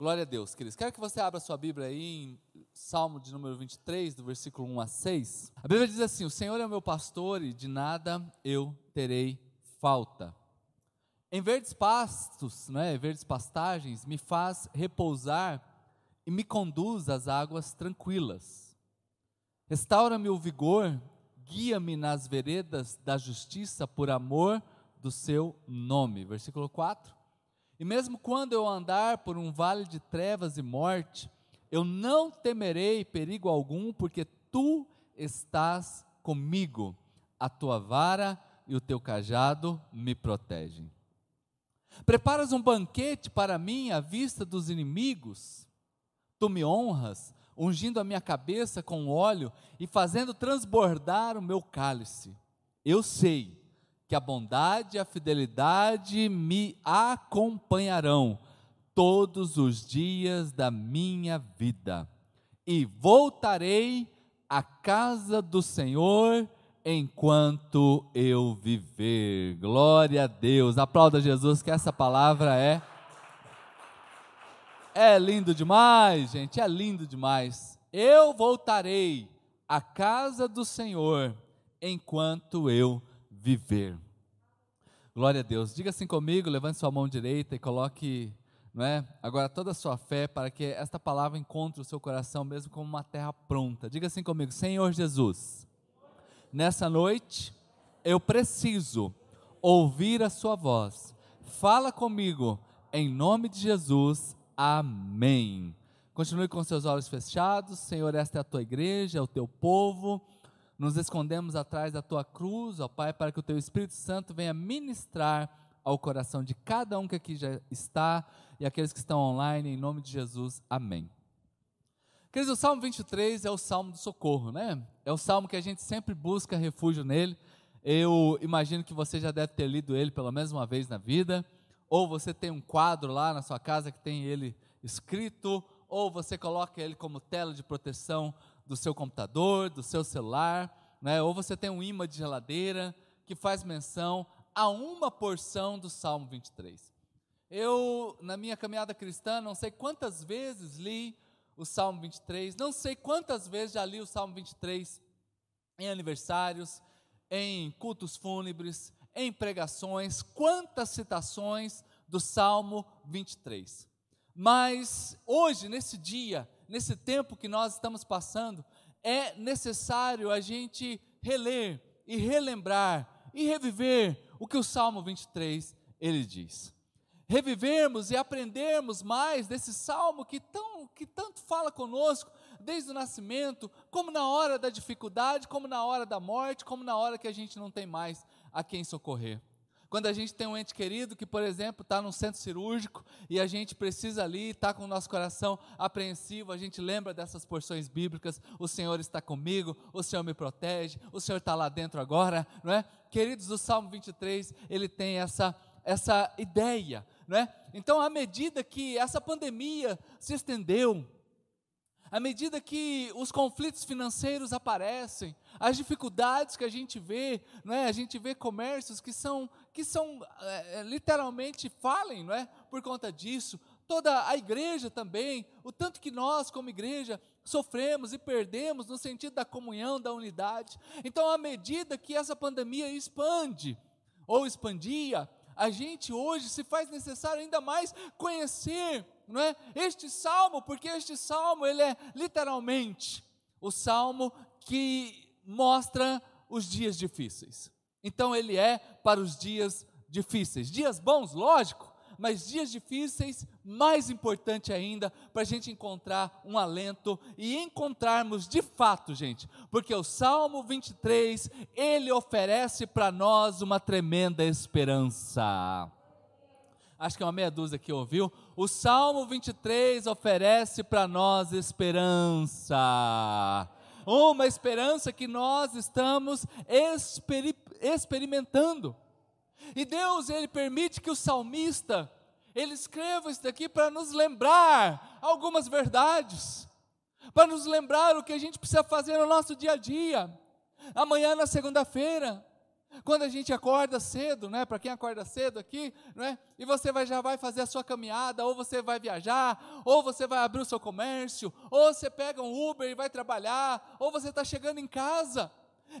Glória a Deus, queridos. Quero que você abra sua Bíblia aí em Salmo de número 23, do versículo 1 a 6. A Bíblia diz assim: O Senhor é o meu pastor e de nada eu terei falta. Em verdes pastos, né, verdes pastagens, me faz repousar e me conduz às águas tranquilas. Restaura-me o vigor, guia-me nas veredas da justiça por amor do seu nome. Versículo 4. E mesmo quando eu andar por um vale de trevas e morte, eu não temerei perigo algum, porque tu estás comigo. A tua vara e o teu cajado me protegem. Preparas um banquete para mim à vista dos inimigos. Tu me honras, ungindo a minha cabeça com óleo e fazendo transbordar o meu cálice. Eu sei que a bondade e a fidelidade me acompanharão todos os dias da minha vida, e voltarei à casa do Senhor enquanto eu viver. Glória a Deus. Aplauda Jesus que essa palavra é é lindo demais, gente, é lindo demais. Eu voltarei à casa do Senhor enquanto eu viver. Glória a Deus. Diga assim comigo, levante sua mão direita e coloque, não é? Agora toda a sua fé para que esta palavra encontre o seu coração mesmo como uma terra pronta. Diga assim comigo, Senhor Jesus. Nessa noite eu preciso ouvir a sua voz. Fala comigo em nome de Jesus. Amém. Continue com seus olhos fechados. Senhor, esta é a tua igreja, é o teu povo. Nos escondemos atrás da tua cruz, ó Pai, para que o teu Espírito Santo venha ministrar ao coração de cada um que aqui já está e aqueles que estão online, em nome de Jesus. Amém. Queridos, o Salmo 23 é o Salmo do socorro, né? É o Salmo que a gente sempre busca refúgio nele. Eu imagino que você já deve ter lido ele pelo menos uma vez na vida ou você tem um quadro lá na sua casa que tem ele escrito, ou você coloca ele como tela de proteção do seu computador, do seu celular, né? ou você tem um imã de geladeira que faz menção a uma porção do Salmo 23. Eu, na minha caminhada cristã, não sei quantas vezes li o Salmo 23, não sei quantas vezes já li o Salmo 23 em aniversários, em cultos fúnebres, em pregações, quantas citações do Salmo 23. Mas hoje, nesse dia, nesse tempo que nós estamos passando, é necessário a gente reler e relembrar e reviver o que o Salmo 23 ele diz. Revivermos e aprendermos mais desse salmo que, tão, que tanto fala conosco, desde o nascimento, como na hora da dificuldade, como na hora da morte, como na hora que a gente não tem mais a quem socorrer. Quando a gente tem um ente querido que, por exemplo, está num centro cirúrgico e a gente precisa ali, está com o nosso coração apreensivo, a gente lembra dessas porções bíblicas: o Senhor está comigo, o Senhor me protege, o Senhor está lá dentro agora, não é? Queridos, o Salmo 23, ele tem essa, essa ideia, não é? Então, à medida que essa pandemia se estendeu, à medida que os conflitos financeiros aparecem, as dificuldades que a gente vê, não é? A gente vê comércios que são que são é, literalmente falem, não é? Por conta disso, toda a igreja também, o tanto que nós como igreja sofremos e perdemos no sentido da comunhão, da unidade. Então, à medida que essa pandemia expande ou expandia, a gente hoje se faz necessário ainda mais conhecer não é? Este salmo, porque este salmo ele é literalmente o salmo que mostra os dias difíceis. Então ele é para os dias difíceis. Dias bons, lógico, mas dias difíceis, mais importante ainda, para a gente encontrar um alento e encontrarmos de fato, gente, porque o Salmo 23, ele oferece para nós uma tremenda esperança acho que é uma meia dúzia que ouviu, o Salmo 23 oferece para nós esperança. Uma esperança que nós estamos experimentando. E Deus, Ele permite que o salmista, ele escreva isso daqui para nos lembrar algumas verdades, para nos lembrar o que a gente precisa fazer no nosso dia a dia. Amanhã, na segunda-feira, Quando a gente acorda cedo, né? Para quem acorda cedo aqui, né? E você vai, já vai fazer a sua caminhada, ou você vai viajar, ou você vai abrir o seu comércio, ou você pega um Uber e vai trabalhar, ou você está chegando em casa.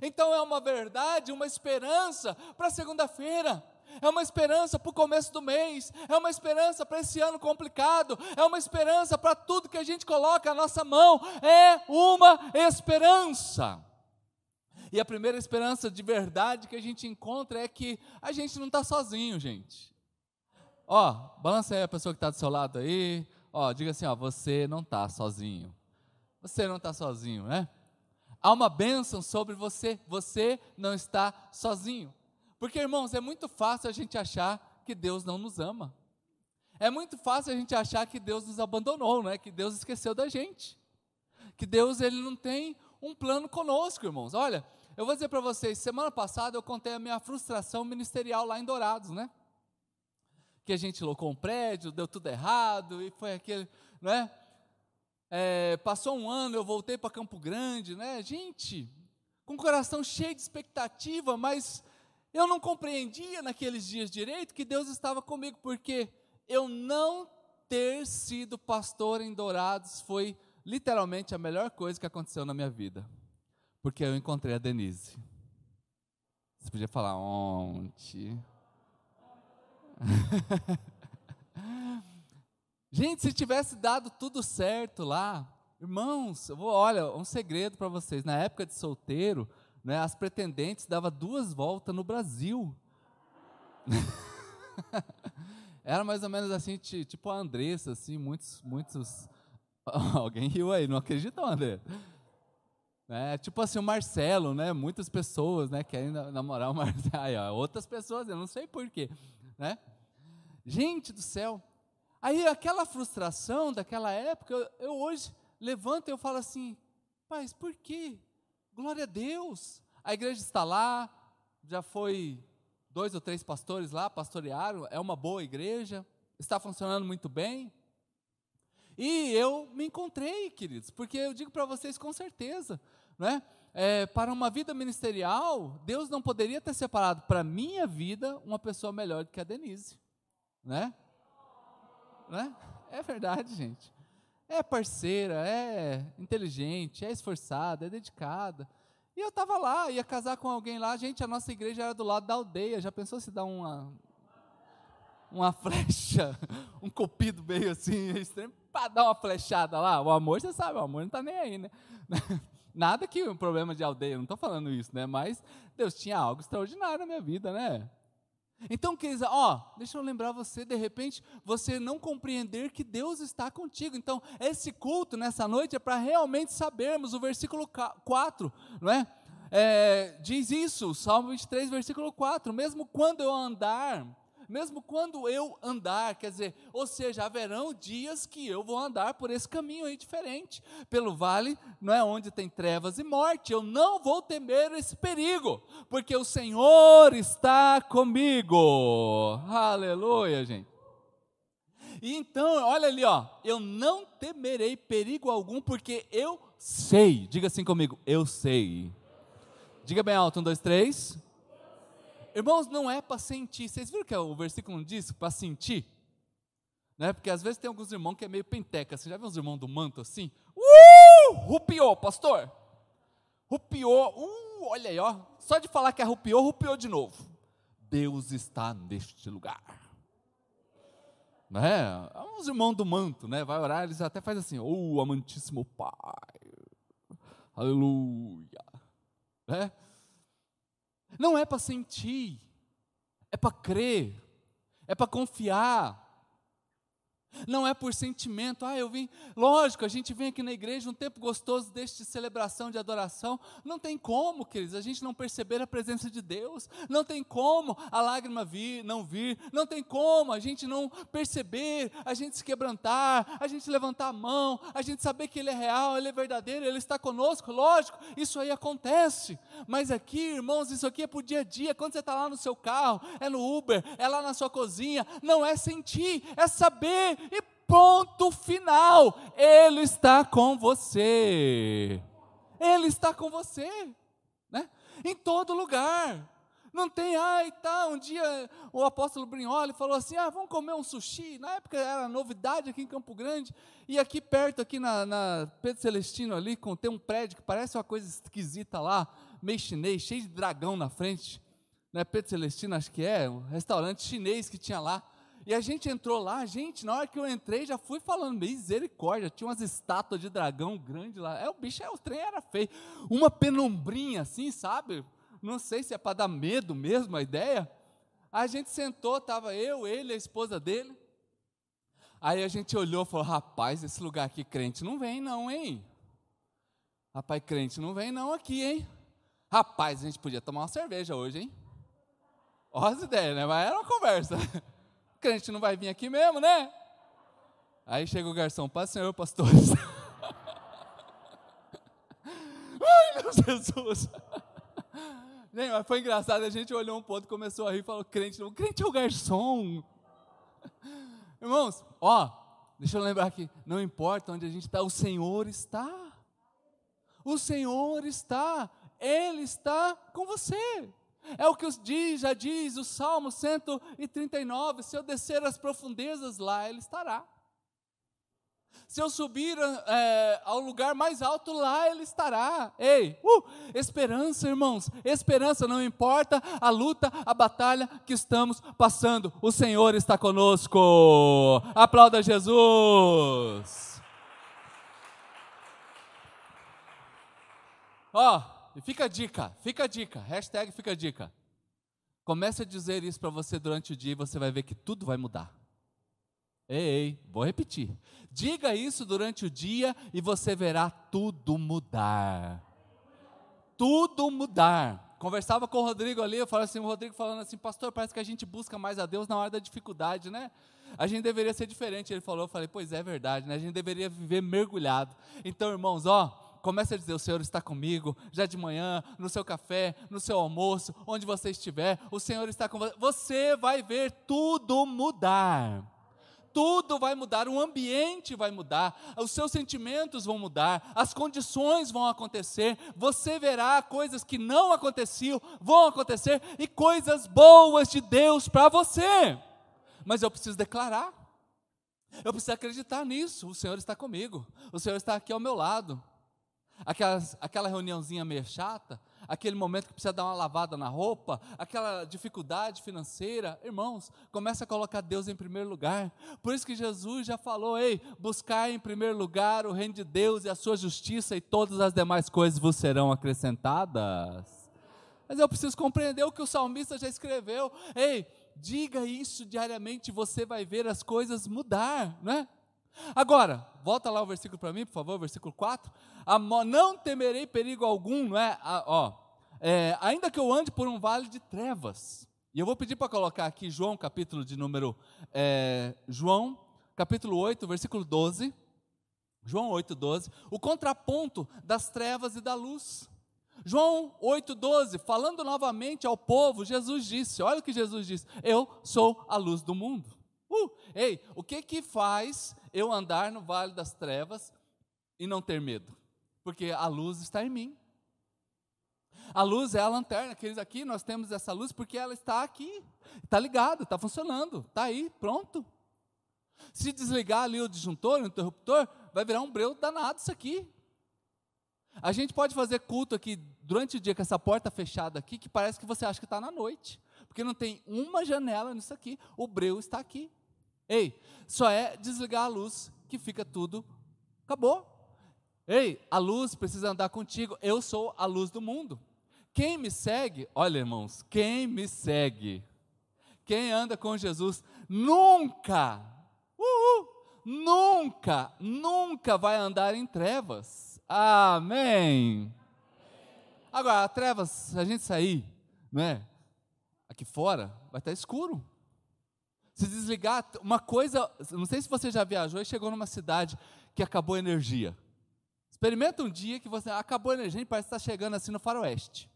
Então é uma verdade, uma esperança para segunda-feira. É uma esperança para o começo do mês, é uma esperança para esse ano complicado, é uma esperança para tudo que a gente coloca à nossa mão, é uma esperança. E a primeira esperança de verdade que a gente encontra é que a gente não está sozinho, gente. Ó, balança aí a pessoa que está do seu lado aí. Ó, diga assim, ó, você não está sozinho. Você não está sozinho, né? Há uma bênção sobre você. Você não está sozinho. Porque, irmãos, é muito fácil a gente achar que Deus não nos ama. É muito fácil a gente achar que Deus nos abandonou, né? Que Deus esqueceu da gente. Que Deus ele não tem um plano conosco, irmãos. Olha, eu vou dizer para vocês, semana passada eu contei a minha frustração ministerial lá em Dourados, né? Que a gente locou um prédio, deu tudo errado, e foi aquele, né? É, passou um ano, eu voltei para Campo Grande, né? Gente, com o coração cheio de expectativa, mas eu não compreendia naqueles dias direito que Deus estava comigo, porque eu não ter sido pastor em Dourados foi literalmente a melhor coisa que aconteceu na minha vida. Porque eu encontrei a Denise. Você podia falar ontem. Gente, se tivesse dado tudo certo lá, irmãos, eu vou, olha, um segredo para vocês. Na época de solteiro, né, as pretendentes davam duas voltas no Brasil. Era mais ou menos assim, tipo a Andressa, assim, muitos, muitos. Alguém riu aí, não acreditam, André? É, tipo assim, o Marcelo, né? Muitas pessoas, né, querem namorar o Marcelo. Aí, ó, outras pessoas, eu não sei porquê, né? Gente do céu. Aí aquela frustração daquela época, eu, hoje levanto e eu falo assim, paz, por quê? Glória a Deus. A igreja está lá, já foi dois ou três pastores lá, pastorearam, é uma boa igreja, está funcionando muito bem. E eu me encontrei, queridos, porque eu digo para vocês com certeza, né? É, para uma vida ministerial, Deus não poderia ter separado para minha vida uma pessoa melhor do que a Denise, né? Né? É verdade, gente. É parceira, é inteligente, é esforçada, é dedicada. E eu estava lá, ia casar com alguém lá, gente, a nossa igreja era do lado da aldeia. Já pensou se dá uma uma flecha, um copido meio assim, extremo, para dar uma flechada lá? O amor, você sabe, o amor não está nem aí, né? Nada que um problema de aldeia, não estou falando isso, né? Mas Deus tinha algo extraordinário na minha vida, né? Então, queridos, ó, deixa eu lembrar você, de repente, você não compreender que Deus está contigo. Então, esse culto nessa noite é para realmente sabermos, o versículo 4, não é? é? Diz isso, Salmo 23, versículo 4: mesmo quando eu andar mesmo quando eu andar, quer dizer, ou seja, haverão dias que eu vou andar por esse caminho aí diferente, pelo vale, não é onde tem trevas e morte, eu não vou temer esse perigo, porque o Senhor está comigo. Aleluia, gente. E então, olha ali, ó, eu não temerei perigo algum, porque eu sei. Diga assim comigo, eu sei. Diga bem alto, um, dois, três. Irmãos, não é para sentir. Vocês viram que o versículo não diz para sentir? Né? Porque às vezes tem alguns irmãos que é meio penteca. Você já viu os irmãos do manto assim? Uh! Rupiou, pastor. Rupiou. Uh, olha aí, ó. Só de falar que é rupiou, de novo. Deus está neste lugar. Né? Uns irmãos do manto, né? Vai orar, eles até fazem assim, oh, amantíssimo Pai. Aleluia. Né? Não é para sentir, é para crer, é para confiar. Não é por sentimento, ah, eu vim. Lógico, a gente vem aqui na igreja um tempo gostoso deste celebração de adoração. Não tem como, queridos, a gente não perceber a presença de Deus. Não tem como a lágrima vir, não vir. Não tem como a gente não perceber, a gente se quebrantar, a gente levantar a mão, a gente saber que Ele é real, Ele é verdadeiro, Ele está conosco. Lógico, isso aí acontece. Mas aqui, irmãos, isso aqui é para o dia a dia. Quando você está lá no seu carro, é no Uber, é lá na sua cozinha, não é sentir, é saber e ponto final. Ele está com você. Ele está com você, né? Em todo lugar. Não tem, ai, tá. Um dia o apóstolo Brignoli falou assim: ah, vamos comer um sushi. Na época era novidade aqui em Campo Grande. E aqui perto, aqui na, na Pedro Celestino, ali, com, tem um prédio que parece uma coisa esquisita lá, meio chinês, cheio de dragão na frente. Né, Pedro Celestino, acho que é, um restaurante chinês que tinha lá. E a gente entrou lá, gente, na hora que eu entrei, já fui falando, misericórdia, tinha umas estátuas de dragão grande lá. É, o bicho, é, o trem era feio. Uma penumbrinha assim, sabe? não sei se é para dar medo mesmo a ideia. A gente sentou, estava eu, ele, a esposa dele. Aí a gente olhou e falou: rapaz, esse lugar aqui crente não vem, não, hein? Rapaz, crente não vem, não, aqui, hein? Rapaz, a gente podia tomar uma cerveja hoje, hein? Olha as ideias, né? Mas era uma conversa. Crente não vai vir aqui mesmo, né? Aí chega o garçom, paz senhor, pastores. Ai, meu Jesus. Gente, mas foi engraçado, a gente olhou um ponto, começou a rir falou, crente, não, crente é o garçom. Irmãos, ó, deixa eu lembrar aqui, não importa onde a gente está, o Senhor está. O Senhor está, Ele está com você. É o que diz, já diz o Salmo 139, se eu descer as profundezas lá, Ele estará. Se eu subir é, ao lugar mais alto, lá Ele estará. Ei, uh, esperança, irmãos, esperança, não importa a luta, a batalha que estamos passando, o Senhor está conosco. Aplauda Jesus. Ó, oh, e fica a dica, fica a dica, hashtag fica a dica. Comece a dizer isso para você durante o dia e você vai ver que tudo vai mudar. Ei, ei, vou repetir. Diga isso durante o dia e você verá tudo mudar. Tudo mudar. Conversava com o Rodrigo ali, eu falei assim, o Rodrigo falando assim, pastor, parece que a gente busca mais a Deus na hora da dificuldade, né? A gente deveria ser diferente. Ele falou, eu falei, pois é verdade, né? A gente deveria viver mergulhado. Então, irmãos, ó, comece a dizer: O Senhor está comigo, já de manhã, no seu café, no seu almoço, onde você estiver, o Senhor está com você. Você vai ver tudo mudar tudo vai mudar, o ambiente vai mudar, os seus sentimentos vão mudar, as condições vão acontecer, você verá coisas que não aconteciam, vão acontecer e coisas boas de Deus para você. Mas eu preciso declarar, eu preciso acreditar nisso. O Senhor está comigo, o Senhor está aqui ao meu lado. Aquelas, aquela reuniãozinha meio chata, aquele momento que precisa dar uma lavada na roupa, aquela dificuldade financeira, irmãos, começa a colocar Deus em primeiro lugar. Por isso que Jesus já falou: ei, buscar em primeiro lugar o reino de Deus e a sua justiça, e todas as demais coisas vos serão acrescentadas. Mas eu preciso compreender o que o salmista já escreveu. Ei, diga isso diariamente, você vai ver as coisas mudar, não é? Agora, volta lá o versículo para mim, por favor, versículo 4. Não temerei perigo algum, não é? ó, é, ainda que eu ande por um vale de trevas. E eu vou pedir para colocar aqui João, capítulo de número. É, João, capítulo 8, versículo 12. João 8, 12. O contraponto das trevas e da luz. João 8,12, falando novamente ao povo, Jesus disse: olha o que Jesus disse: Eu sou a luz do mundo. Uh, ei, o que que faz eu andar no vale das trevas e não ter medo? Porque a luz está em mim. A luz é a lanterna, aqueles aqui, nós temos essa luz porque ela está aqui, está ligada, está funcionando, está aí, pronto. Se desligar ali o disjuntor, o interruptor, vai virar um breu danado isso aqui. A gente pode fazer culto aqui durante o dia com essa porta fechada aqui, que parece que você acha que está na noite, porque não tem uma janela nisso aqui, o breu está aqui. Ei, só é desligar a luz que fica tudo, acabou. Ei, a luz precisa andar contigo. Eu sou a luz do mundo. Quem me segue, olha irmãos, quem me segue, quem anda com Jesus, nunca, uh, nunca, nunca vai andar em trevas. Amém. Agora, trevas, a gente sair, não é? Aqui fora, vai estar escuro se desligar, uma coisa, não sei se você já viajou e chegou numa cidade que acabou a energia. Experimenta um dia que você acabou a energia e parece que está chegando assim no faroeste.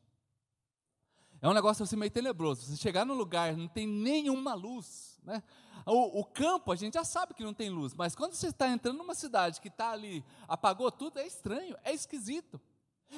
É um negócio assim meio tenebroso. Você chegar no lugar, não tem nenhuma luz. Né? O, o, campo, a gente já sabe que não tem luz, mas quando você está entrando numa cidade que está ali, apagou tudo, é estranho, é esquisito.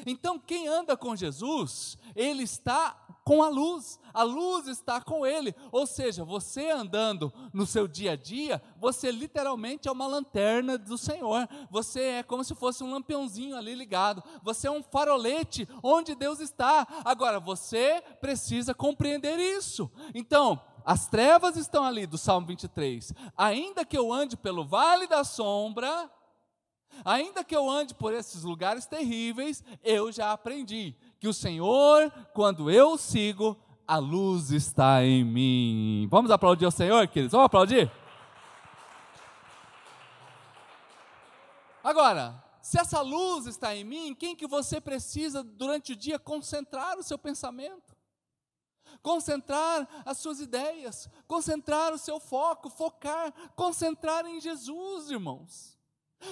Então, quem anda com Jesus, ele está com a luz, a luz está com ele. Ou seja, você andando no seu dia a dia, você literalmente é uma lanterna do Senhor. Você é como se fosse um lampiãozinho ali ligado. Você é um farolete onde Deus está. Agora, você precisa compreender isso. Então, as trevas estão ali do Salmo 23. Ainda que eu ande pelo vale da sombra, ainda que eu ande por esses lugares terríveis, eu já aprendi que o Senhor, quando eu sigo, a luz está em mim. Vamos aplaudir o Senhor, queridos? Vamos aplaudir? Agora, se essa luz está em mim, quem que você precisa durante o dia concentrar o seu pensamento? Concentrar as suas ideias, concentrar o seu foco, focar, concentrar em Jesus, irmãos.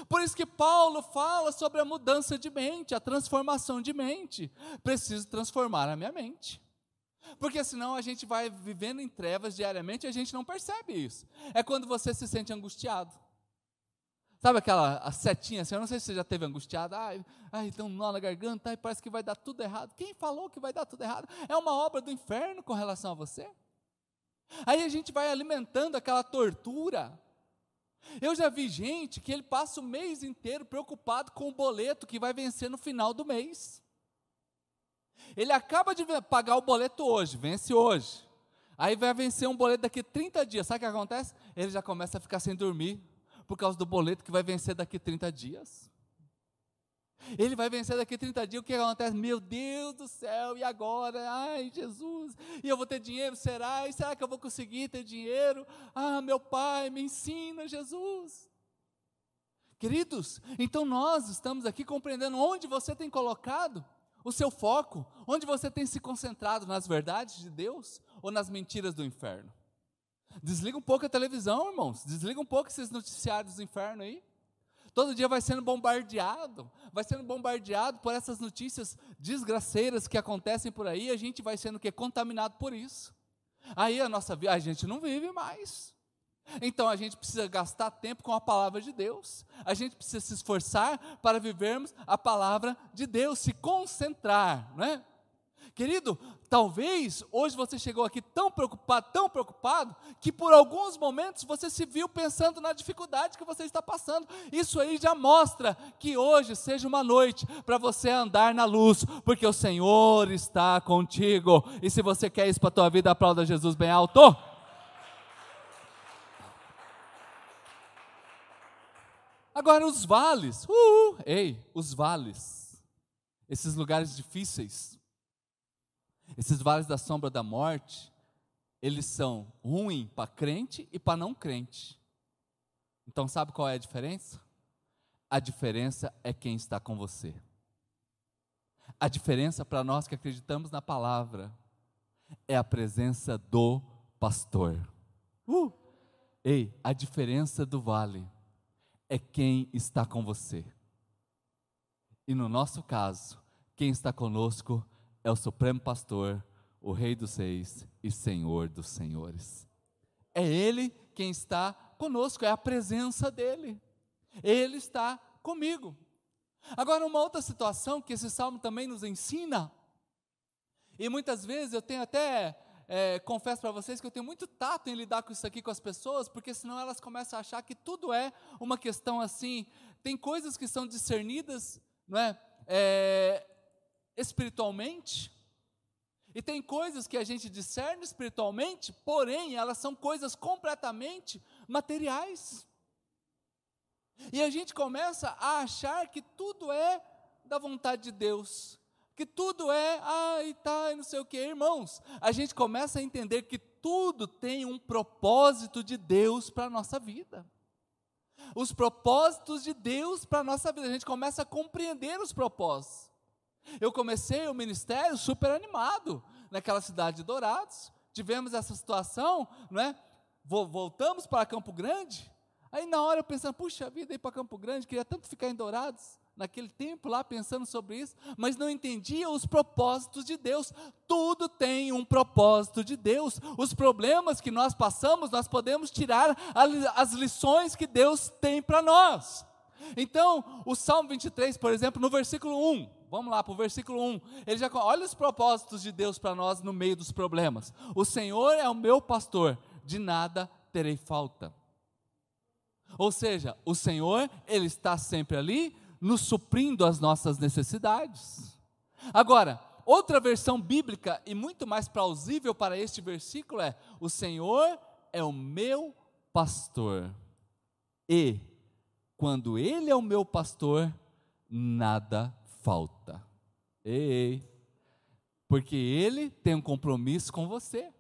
Por isso que Paulo fala sobre a mudança de mente, a transformação de mente. Preciso transformar a minha mente. Porque senão a gente vai vivendo em trevas diariamente e a gente não percebe isso. É quando você se sente angustiado. Sabe aquela setinha assim? Eu não sei se você já teve angustiado. Ai, ai, tem um nó na garganta, ai, parece que vai dar tudo errado. Quem falou que vai dar tudo errado? É uma obra do inferno com relação a você. Aí a gente vai alimentando aquela tortura eu já vi gente que ele passa o mês inteiro preocupado com o boleto que vai vencer no final do mês. Ele acaba de pagar o boleto hoje, vence hoje. Aí vai vencer um boleto daqui a 30 dias. Sabe o que acontece? Ele já começa a ficar sem dormir por causa do boleto que vai vencer daqui a 30 dias. Ele vai vencer daqui a 30 dias. O que acontece? Meu Deus do céu, e agora? Ai, Jesus, e eu vou ter dinheiro? Será? E será que eu vou conseguir ter dinheiro? Ah, meu Pai, me ensina, Jesus. Queridos, então nós estamos aqui compreendendo onde você tem colocado o seu foco, onde você tem se concentrado nas verdades de Deus ou nas mentiras do inferno. Desliga um pouco a televisão, irmãos. Desliga um pouco esses noticiários do inferno aí. Todo dia vai sendo bombardeado, vai sendo bombardeado por essas notícias desgraceiras que acontecem por aí, a gente vai sendo que contaminado por isso. Aí a nossa vida, a gente não vive mais. Então a gente precisa gastar tempo com a palavra de Deus. A gente precisa se esforçar para vivermos a palavra de Deus, se concentrar, não é? Querido, talvez hoje você chegou aqui tão preocupado, tão preocupado, que por alguns momentos você se viu pensando na dificuldade que você está passando. Isso aí já mostra que hoje seja uma noite para você andar na luz, porque o Senhor está contigo. E se você quer isso para a tua vida, aplauda Jesus bem alto. Agora os vales, uh, ei, os vales, esses lugares difíceis, esses vales da sombra da morte, eles são ruins para crente e para não crente. Então, sabe qual é a diferença? A diferença é quem está com você. A diferença para nós que acreditamos na palavra é a presença do pastor. Uh! Ei, a diferença do vale é quem está com você. E no nosso caso, quem está conosco é o Supremo Pastor, o Rei dos Reis e Senhor dos Senhores. É Ele quem está conosco, é a presença dEle. Ele está comigo. Agora, uma outra situação que esse salmo também nos ensina, e muitas vezes eu tenho até, é, confesso para vocês que eu tenho muito tato em lidar com isso aqui com as pessoas, porque senão elas começam a achar que tudo é uma questão assim. Tem coisas que são discernidas, não é? é espiritualmente, e tem coisas que a gente discerne espiritualmente, porém elas são coisas completamente materiais. E a gente começa a achar que tudo é da vontade de Deus, que tudo é, ai, tá, não sei o que, irmãos. A gente começa a entender que tudo tem um propósito de Deus para a nossa vida. Os propósitos de Deus para a nossa vida, a gente começa a compreender os propósitos. Eu comecei o ministério super animado naquela cidade de Dourados. Tivemos essa situação, não é? Voltamos para Campo Grande. Aí na hora eu pensando, puxa vida, ir para Campo Grande, queria tanto ficar em Dourados naquele tempo lá pensando sobre isso, mas não entendia os propósitos de Deus. Tudo tem um propósito de Deus. Os problemas que nós passamos, nós podemos tirar as lições que Deus tem para nós. Então, o Salmo 23, por exemplo, no versículo 1, Vamos lá para o versículo 1. Ele já olha os propósitos de Deus para nós no meio dos problemas. O Senhor é o meu pastor, de nada terei falta. Ou seja, o Senhor, ele está sempre ali nos suprindo as nossas necessidades. Agora, outra versão bíblica e muito mais plausível para este versículo é: O Senhor é o meu pastor, e quando Ele é o meu pastor, nada falta. Ei, porque Ele tem um compromisso com você.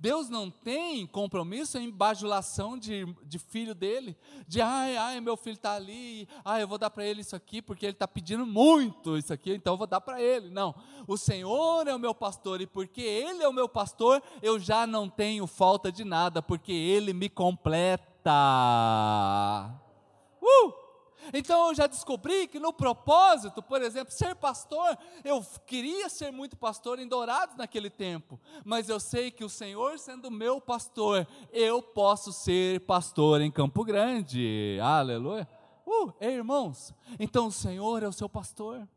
Deus não tem compromisso em bajulação de, de filho dele, de ai, ai, meu filho está ali, ai, eu vou dar para ele isso aqui, porque ele está pedindo muito isso aqui, então eu vou dar para ele. Não, o Senhor é o meu pastor, e porque Ele é o meu pastor, eu já não tenho falta de nada, porque Ele me completa. Uh! Então eu já descobri que no propósito, por exemplo, ser pastor, eu queria ser muito pastor em Dourados naquele tempo, mas eu sei que o Senhor sendo meu pastor, eu posso ser pastor em Campo Grande. Aleluia. Uh, irmãos, então o Senhor é o seu pastor.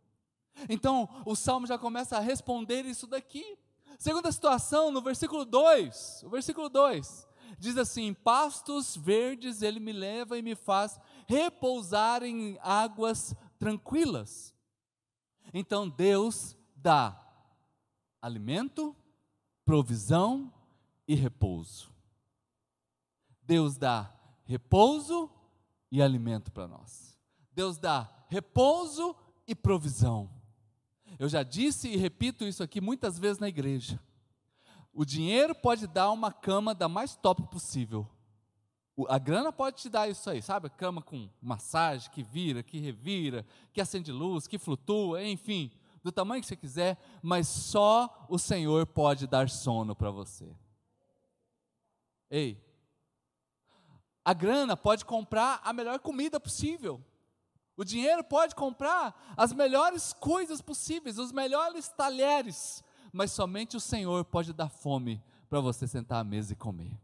Então o salmo já começa a responder isso daqui. Segunda situação, no versículo 2, o versículo 2 diz assim: Pastos verdes ele me leva e me faz repousar em águas tranquilas. Então Deus dá alimento, provisão e repouso. Deus dá repouso e alimento para nós. Deus dá repouso e provisão. Eu já disse e repito isso aqui muitas vezes na igreja. O dinheiro pode dar uma cama da mais top possível, a grana pode te dar isso aí, sabe? Cama com massagem, que vira, que revira, que acende luz, que flutua, enfim, do tamanho que você quiser, mas só o Senhor pode dar sono para você. Ei, a grana pode comprar a melhor comida possível. O dinheiro pode comprar as melhores coisas possíveis, os melhores talheres, mas somente o Senhor pode dar fome para você sentar à mesa e comer.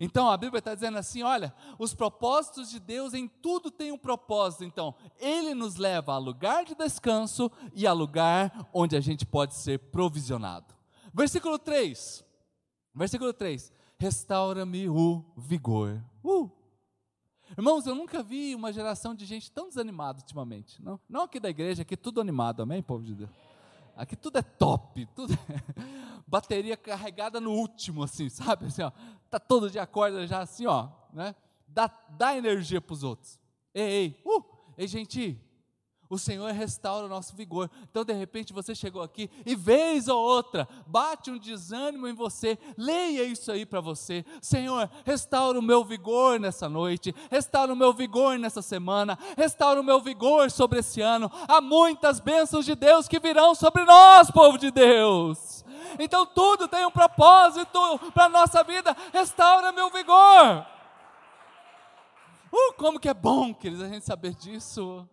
Então a Bíblia está dizendo assim: olha, os propósitos de Deus em tudo tem um propósito. Então, Ele nos leva a lugar de descanso e a lugar onde a gente pode ser provisionado. Versículo 3. Versículo 3. Restaura-me o vigor. Uh! Irmãos, eu nunca vi uma geração de gente tão desanimada ultimamente. Não, não aqui da igreja, aqui tudo animado, amém, povo de Deus? Aqui tudo é top, tudo é bateria carregada no último, assim, sabe? Assim, ó, tá todo dia acorda já assim, ó, né? Dá, dá energia para os outros. Ei, ei, uh, ei, gente, o Senhor restaura o nosso vigor. Então, de repente, você chegou aqui e vez ou outra bate um desânimo em você. Leia isso aí para você. Senhor, restaura o meu vigor nessa noite, restaura o meu vigor nessa semana, restaura o meu vigor sobre esse ano. Há muitas bênçãos de Deus que virão sobre nós, povo de Deus. Então, tudo tem um propósito para a nossa vida. Restaura meu vigor. Uh, como que é bom, queridos, a gente saber disso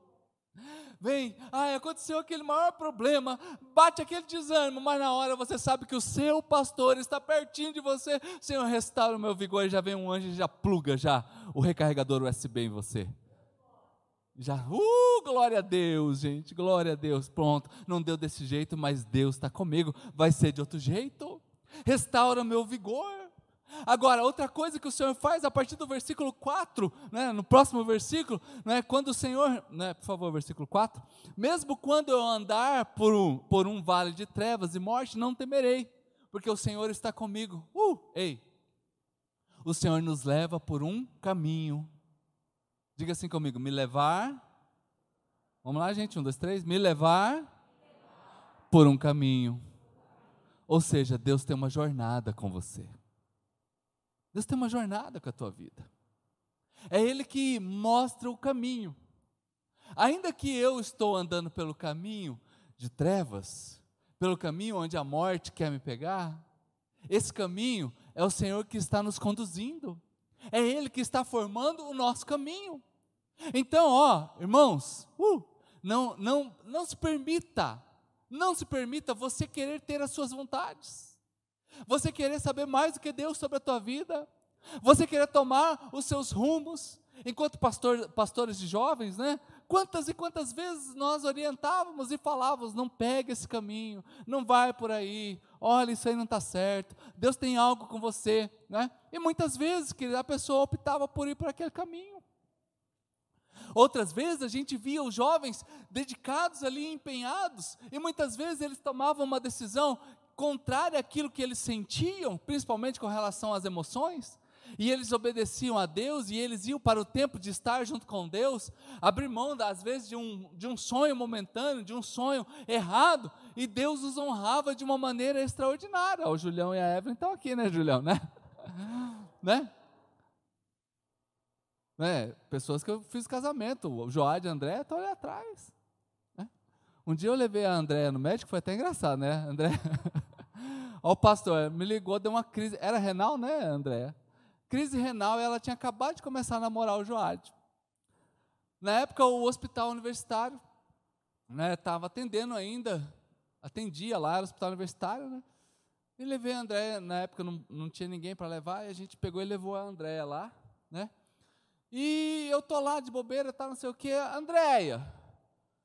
vem, ai, aconteceu aquele maior problema, bate aquele desânimo, mas na hora você sabe que o seu pastor está pertinho de você, Senhor, restaura o meu vigor, e já vem um anjo e já pluga já o recarregador USB em você. Já, uh, glória a Deus, gente, glória a Deus, pronto, não deu desse jeito, mas Deus está comigo, vai ser de outro jeito, restaura o meu vigor, Agora, outra coisa que o Senhor faz a partir do versículo 4, né, no próximo versículo, né, quando o Senhor, né, por favor, versículo 4: Mesmo quando eu andar por um, por um vale de trevas e morte, não temerei, porque o Senhor está comigo. Uh, ei, o Senhor nos leva por um caminho. Diga assim comigo: me levar. Vamos lá, gente, um, dois, três. Me levar por um caminho. Ou seja, Deus tem uma jornada com você. Deus tem uma jornada com a tua vida. É Ele que mostra o caminho. Ainda que eu estou andando pelo caminho de trevas, pelo caminho onde a morte quer me pegar, esse caminho é o Senhor que está nos conduzindo. É Ele que está formando o nosso caminho. Então, ó, irmãos, uh, não, não, não se permita, não se permita você querer ter as suas vontades. Você querer saber mais do que Deus sobre a tua vida? Você querer tomar os seus rumos? Enquanto pastor, pastores de jovens, né? Quantas e quantas vezes nós orientávamos e falávamos: não pega esse caminho, não vai por aí, olha, isso aí não está certo, Deus tem algo com você, né? E muitas vezes, que a pessoa optava por ir por aquele caminho. Outras vezes a gente via os jovens dedicados ali, empenhados, e muitas vezes eles tomavam uma decisão contrária àquilo que eles sentiam, principalmente com relação às emoções, e eles obedeciam a Deus e eles iam para o tempo de estar junto com Deus, abrir mão, às vezes, de um, de um sonho momentâneo, de um sonho errado, e Deus os honrava de uma maneira extraordinária. O Julião e a Evelyn estão aqui, né, Julião? Né? né? né? Pessoas que eu fiz casamento, o Joade e a André estão ali atrás. Um dia eu levei a André no médico, foi até engraçado, né? André. Ó, o pastor me ligou, deu uma crise. Era renal, né, André? crise renal ela tinha acabado de começar a namorar o Joade. Na época, o hospital universitário estava né, atendendo ainda, atendia lá, era hospital universitário, né? E levei a Andréia, na época não, não tinha ninguém para levar, e a gente pegou e levou a Andréia lá, né? E eu tô lá de bobeira, tá, não sei o quê, Andréia,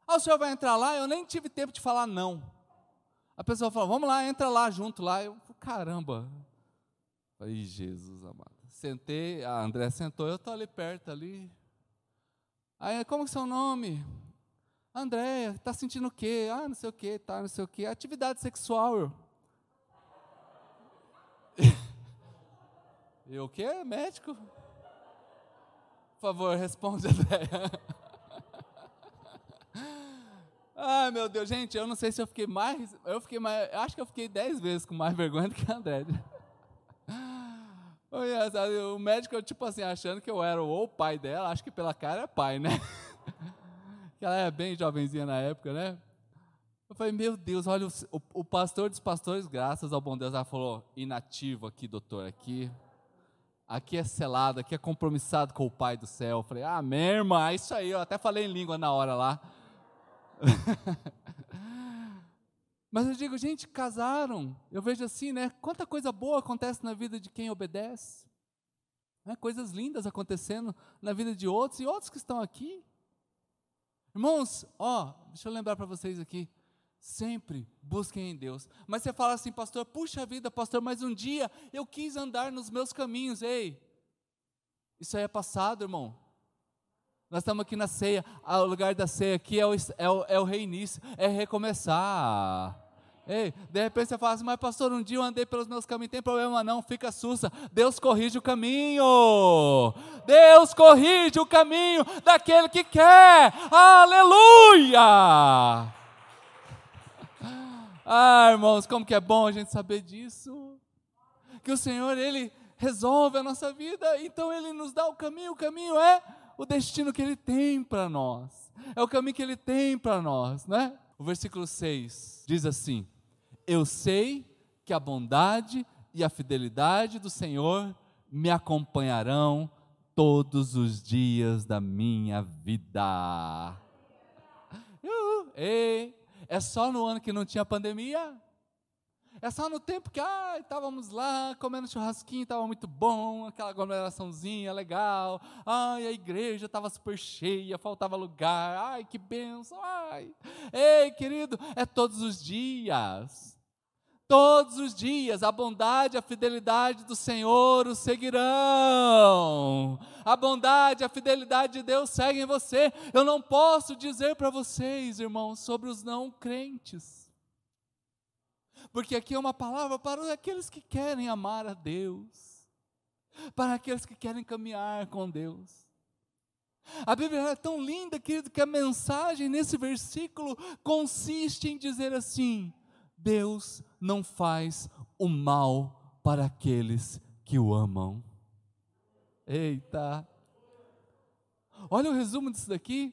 ah, o senhor vai entrar lá? Eu nem tive tempo de falar não. A pessoa falou, vamos lá, entra lá junto lá. Eu, caramba. Falei, Jesus amado sentei, a André sentou, eu estou ali perto ali. Aí, como que é seu nome? André, está sentindo o quê? Ah, não sei o quê, tá, não sei o quê. Atividade sexual. Eu o quê? Médico? Por favor, responde, André. Ai, meu Deus, gente, eu não sei se eu fiquei mais, eu fiquei mais, acho que eu fiquei dez vezes com mais vergonha do que a André. O médico, tipo assim, achando que eu era o pai dela, acho que pela cara é pai, né? que ela é bem jovenzinha na época, né? Eu falei, meu Deus, olha, o, o, pastor dos pastores, graças ao bom Deus, ela falou, inativo aqui, doutor, aqui, aqui é selado, aqui é compromissado com o Pai do céu. Eu falei, ah, minha irmã, é isso aí, eu até falei em língua na hora lá. Mas eu digo, gente, casaram. Eu vejo assim, né? Quanta coisa boa acontece na vida de quem obedece. Né? Coisas lindas acontecendo na vida de outros e outros que estão aqui. Irmãos, ó, deixa eu lembrar para vocês aqui. Sempre busquem em Deus. Mas você fala assim, pastor, puxa vida, pastor, mas um dia eu quis andar nos meus caminhos. Ei, isso aí é passado, irmão. Nós estamos aqui na ceia. Ah, o lugar da ceia aqui é o, é o, é o reinício, é recomeçar. Ei, de repente você fala assim, mas pastor, um dia eu andei pelos meus caminhos, tem problema não, fica sussa. Deus corrige o caminho. Deus corrige o caminho daquele que quer. Aleluia! Ah, irmãos, como que é bom a gente saber disso. Que o Senhor, Ele resolve a nossa vida, então Ele nos dá o caminho, o caminho é o destino que Ele tem para nós. É o caminho que Ele tem para nós, né? O versículo 6 diz assim: eu sei que a bondade e a fidelidade do Senhor me acompanharão todos os dias da minha vida. Ei, é só no ano que não tinha pandemia? É só no tempo que ah, estávamos lá comendo churrasquinho, estava muito bom, aquela aglomeraçãozinha legal. Ai, a igreja estava super cheia, faltava lugar. Ai, que benção. Ai. Ei, querido, é todos os dias. Todos os dias a bondade a fidelidade do Senhor o seguirão. A bondade a fidelidade de Deus seguem você. Eu não posso dizer para vocês, irmãos, sobre os não crentes. Porque aqui é uma palavra para aqueles que querem amar a Deus, para aqueles que querem caminhar com Deus. A Bíblia é tão linda, querido, que a mensagem nesse versículo consiste em dizer assim: Deus não faz o mal para aqueles que o amam. Eita! Olha o resumo disso daqui.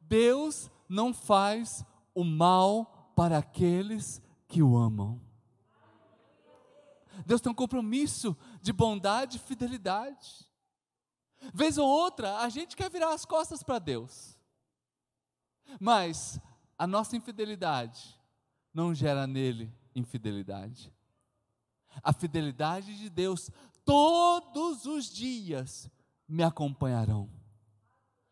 Deus não faz o mal para aqueles que o amam. Deus tem um compromisso de bondade e fidelidade. Vez ou outra, a gente quer virar as costas para Deus. Mas a nossa infidelidade não gera nele infidelidade. A fidelidade de Deus todos os dias me acompanharão.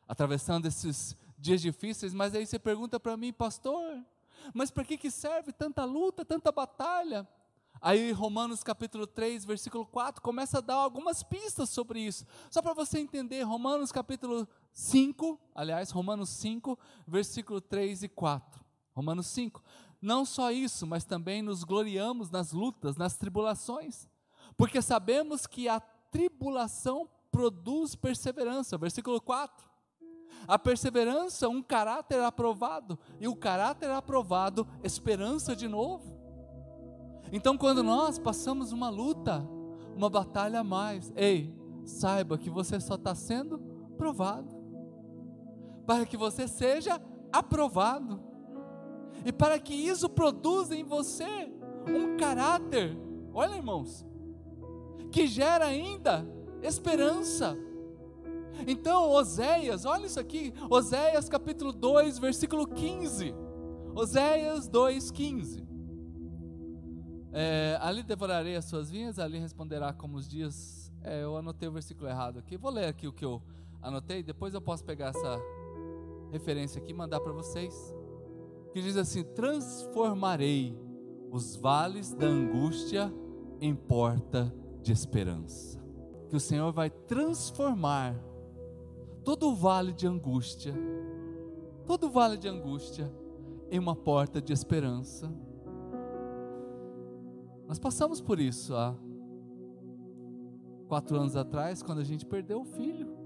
Atravessando esses dias difíceis, mas aí você pergunta para mim, pastor, mas para que, que serve tanta luta, tanta batalha? Aí Romanos capítulo 3, versículo 4, começa a dar algumas pistas sobre isso. Só para você entender, Romanos capítulo 5, aliás, Romanos 5, versículo 3 e 4. Romanos 5. Não só isso, mas também nos gloriamos nas lutas, nas tribulações, porque sabemos que a tribulação produz perseverança. Versículo 4. A perseverança, um caráter aprovado, e o caráter aprovado, esperança de novo. Então, quando nós passamos uma luta, uma batalha a mais, ei, saiba que você só está sendo provado, para que você seja aprovado, e para que isso produza em você um caráter, olha irmãos, que gera ainda esperança. Então, Oséias, olha isso aqui, Oséias capítulo 2, versículo 15. Oséias 2, 15. É, ali devorarei as suas vinhas, ali responderá como os dias. É, eu anotei o versículo errado aqui. Vou ler aqui o que eu anotei, depois eu posso pegar essa referência aqui e mandar para vocês. Que diz assim: Transformarei os vales da angústia em porta de esperança. Que o Senhor vai transformar todo vale de angústia, todo vale de angústia, em uma porta de esperança. Nós passamos por isso há quatro anos atrás, quando a gente perdeu o filho.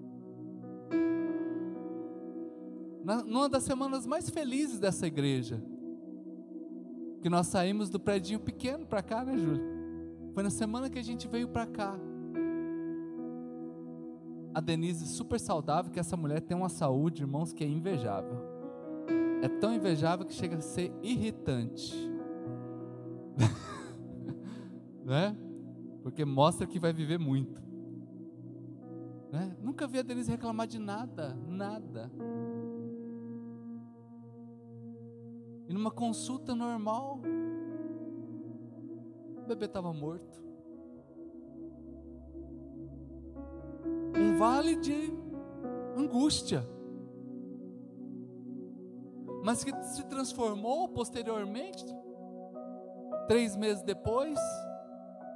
Na, numa das semanas mais felizes dessa igreja, que nós saímos do predinho pequeno para cá, né, Júlio? Foi na semana que a gente veio para cá. A Denise, super saudável, que essa mulher tem uma saúde, irmãos, que é invejável. É tão invejável que chega a ser irritante. né? Porque mostra que vai viver muito. Né? Nunca vi a Denise reclamar de nada, nada. E numa consulta normal, o bebê estava morto. Um vale de angústia. Mas que se transformou posteriormente, três meses depois,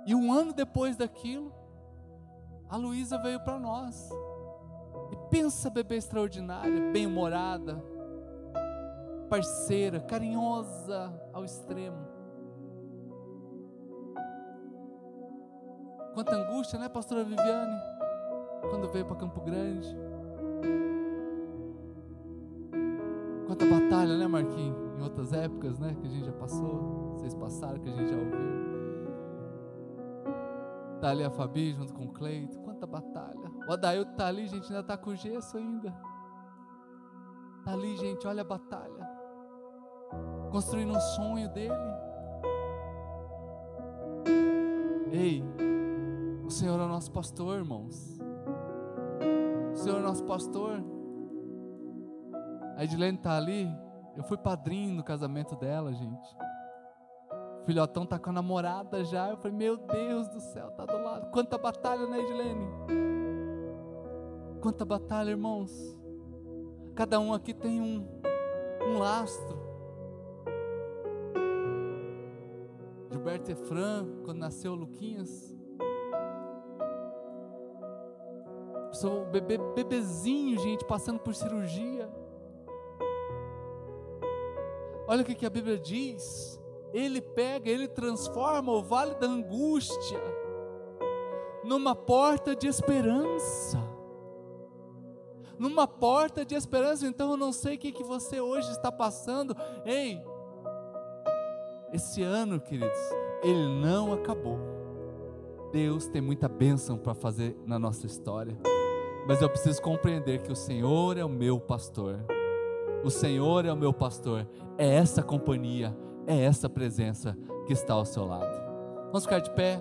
e um ano depois daquilo, a Luísa veio para nós. E pensa, bebê extraordinária, bem-humorada, parceira, carinhosa ao extremo. Quanta angústia, né, pastora Viviane? Quando veio para Campo Grande. Quanta batalha, né, Marquinhos? Em outras épocas, né, que a gente já passou, vocês passaram, que a gente já ouviu. Está ali a Fabi junto com o Cleito. Quanta batalha. O Adailto está ali, gente, ainda está com gesso ainda. Está ali, gente, olha a batalha. Construindo um sonho dele. Ei, o Senhor é o nosso pastor, irmãos. Senhor é nosso pastor. A Edilene está ali. Eu fui padrinho no casamento dela, gente. O filhotão tá com a namorada já. Eu falei, meu Deus do céu, tá do lado. Quanta batalha, né, Edilene? Quanta batalha, irmãos. Cada um aqui tem um, um lastro. Gilberto Efran, quando nasceu Luquinhas. Sou bebê, bebezinho, gente, passando por cirurgia. Olha o que, que a Bíblia diz. Ele pega, ele transforma o vale da angústia numa porta de esperança. Numa porta de esperança. Então eu não sei o que, que você hoje está passando. Ei, esse ano, queridos, ele não acabou. Deus tem muita bênção para fazer na nossa história. Mas eu preciso compreender que o Senhor é o meu pastor. O Senhor é o meu pastor. É essa companhia é essa presença que está ao seu lado. Vamos ficar de pé.